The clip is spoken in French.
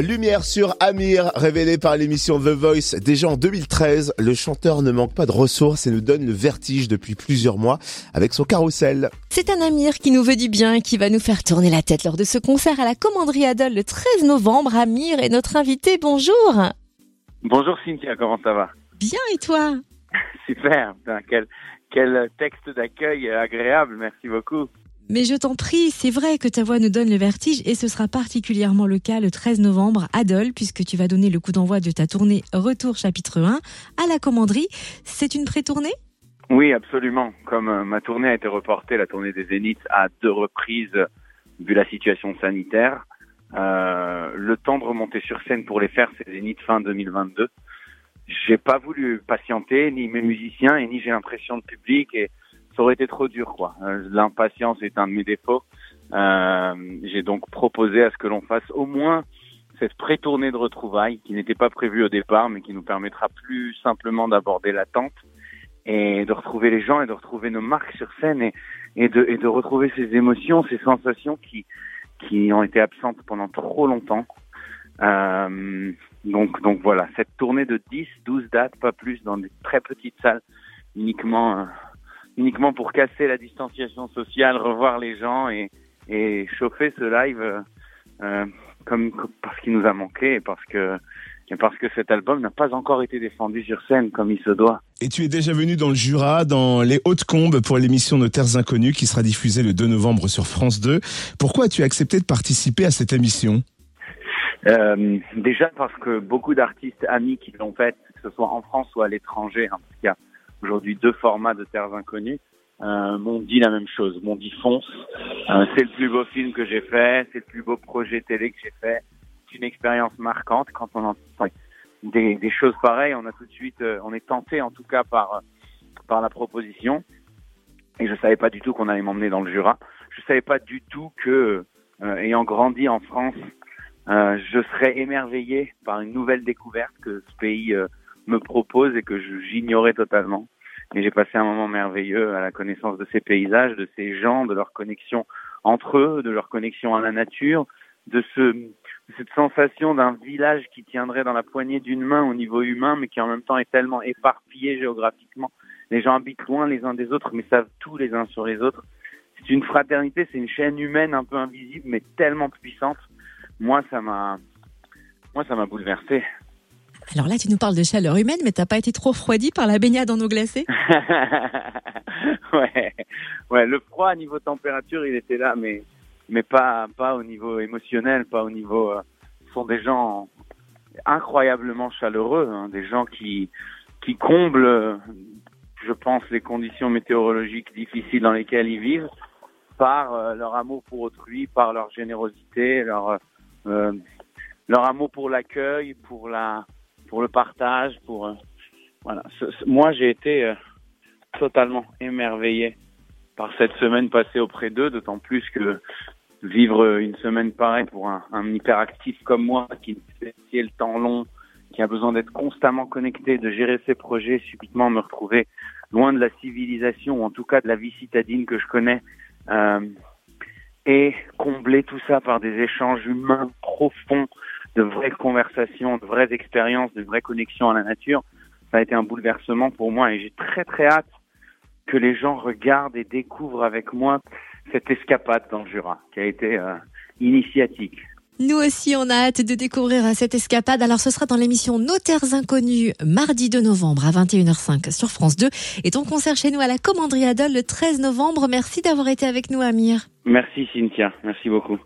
Lumière sur Amir, révélé par l'émission The Voice déjà en 2013. Le chanteur ne manque pas de ressources et nous donne le vertige depuis plusieurs mois avec son carrousel. C'est un Amir qui nous veut du bien et qui va nous faire tourner la tête lors de ce concert à la Commanderie Adol le 13 novembre. Amir est notre invité. Bonjour. Bonjour Cynthia, comment ça va? Bien et toi? Super, quel, quel texte d'accueil agréable, merci beaucoup. Mais je t'en prie, c'est vrai que ta voix nous donne le vertige et ce sera particulièrement le cas le 13 novembre à Dole puisque tu vas donner le coup d'envoi de ta tournée Retour chapitre 1 à la commanderie. C'est une pré-tournée? Oui, absolument. Comme euh, ma tournée a été reportée, la tournée des Zéniths, à deux reprises vu la situation sanitaire, euh, le temps de remonter sur scène pour les faire, c'est Zénith fin 2022. J'ai pas voulu patienter, ni mes musiciens, et ni j'ai l'impression de public, et ça aurait été trop dur, quoi. Euh, l'impatience est un de mes défauts. Euh, j'ai donc proposé à ce que l'on fasse au moins cette pré-tournée de retrouvailles qui n'était pas prévue au départ, mais qui nous permettra plus simplement d'aborder l'attente et de retrouver les gens et de retrouver nos marques sur scène et, de, et de retrouver ces émotions, ces sensations qui, ont été absentes pendant trop longtemps. Euh, donc voilà, cette tournée de 10, 12 dates, pas plus, dans des très petites salles, uniquement uniquement pour casser la distanciation sociale, revoir les gens et, et chauffer ce live euh, euh comme, parce qu'il nous a manqué et parce que et parce que cet album n'a pas encore été défendu sur scène comme il se doit. Et tu es déjà venu dans le Jura, dans les Hautes-Combes pour l'émission Nos Terres Inconnues qui sera diffusée le 2 novembre sur France 2. Pourquoi as-tu accepté de participer à cette émission? Euh, Déjà parce que beaucoup d'artistes amis qui l'ont fait, que ce soit en France ou à l'étranger, hein, parce qu'il y a aujourd'hui deux formats de Terres Inconnues, euh, m'ont dit la même chose, m'ont dit fonce, euh, c'est le plus beau film que j'ai fait, c'est le plus beau projet télé que j'ai fait, c'est une expérience marquante. Quand on entend des, des, choses pareilles, on a tout de suite, euh, on est tenté en tout cas par par la proposition. Et je savais pas du tout qu'on allait m'emmener dans le Jura. Je savais pas du tout que, euh, ayant grandi en France, euh, je serais émerveillé par une nouvelle découverte que ce pays me propose et que j'ignorais totalement. Et j'ai passé un moment merveilleux à la connaissance de ces paysages, de ces gens, de leur connexion entre eux, de leur connexion à la nature, de ce cette sensation d'un village qui tiendrait dans la poignée d'une main au niveau humain, mais qui en même temps est tellement éparpillé géographiquement. Les gens habitent loin les uns des autres, mais savent tout les uns sur les autres. C'est une fraternité, c'est une chaîne humaine un peu invisible, mais tellement puissante. Moi, ça m'a, moi, ça m'a bouleversé. Alors là, tu nous parles de chaleur humaine, mais t'as pas été trop refroidi par la baignade en eau glacée? Ouais, ouais. Le froid niveau température, il était là, mais mais pas pas au niveau émotionnel, pas au niveau. Euh, ce sont des gens incroyablement chaleureux, hein, des gens qui qui comblent, je pense, les conditions météorologiques difficiles dans lesquelles ils vivent par euh, leur amour pour autrui, par leur générosité, leur euh, leur amour pour l'accueil, pour la pour le partage, pour euh, voilà. moi, j'ai été euh, totalement émerveillé par cette semaine passée auprès d'eux, d'autant plus que vivre une semaine pareille pour un, hyperactif comme moi, qui fait le temps long, qui a besoin d'être constamment connecté, de gérer ses projets, subitement me retrouver loin de la civilisation, ou en tout cas de la vie citadine que je connais, euh, et combler tout ça par des échanges humains profonds, de vraies conversations, de vraies expériences, de vraies connexions à la nature, ça a été un bouleversement pour moi et j'ai très très hâte que les gens regardent et découvrent avec moi cette escapade dans le Jura qui a été euh, initiatique. Nous aussi, on a hâte de découvrir cette escapade. Alors, ce sera dans l'émission Nos Terres Inconnues, mardi 2 novembre à 21h05 sur France 2. Et ton concert chez nous à la Commanderie Adol le 13 novembre. Merci d'avoir été avec nous, Amir. Merci, Cynthia. Merci beaucoup.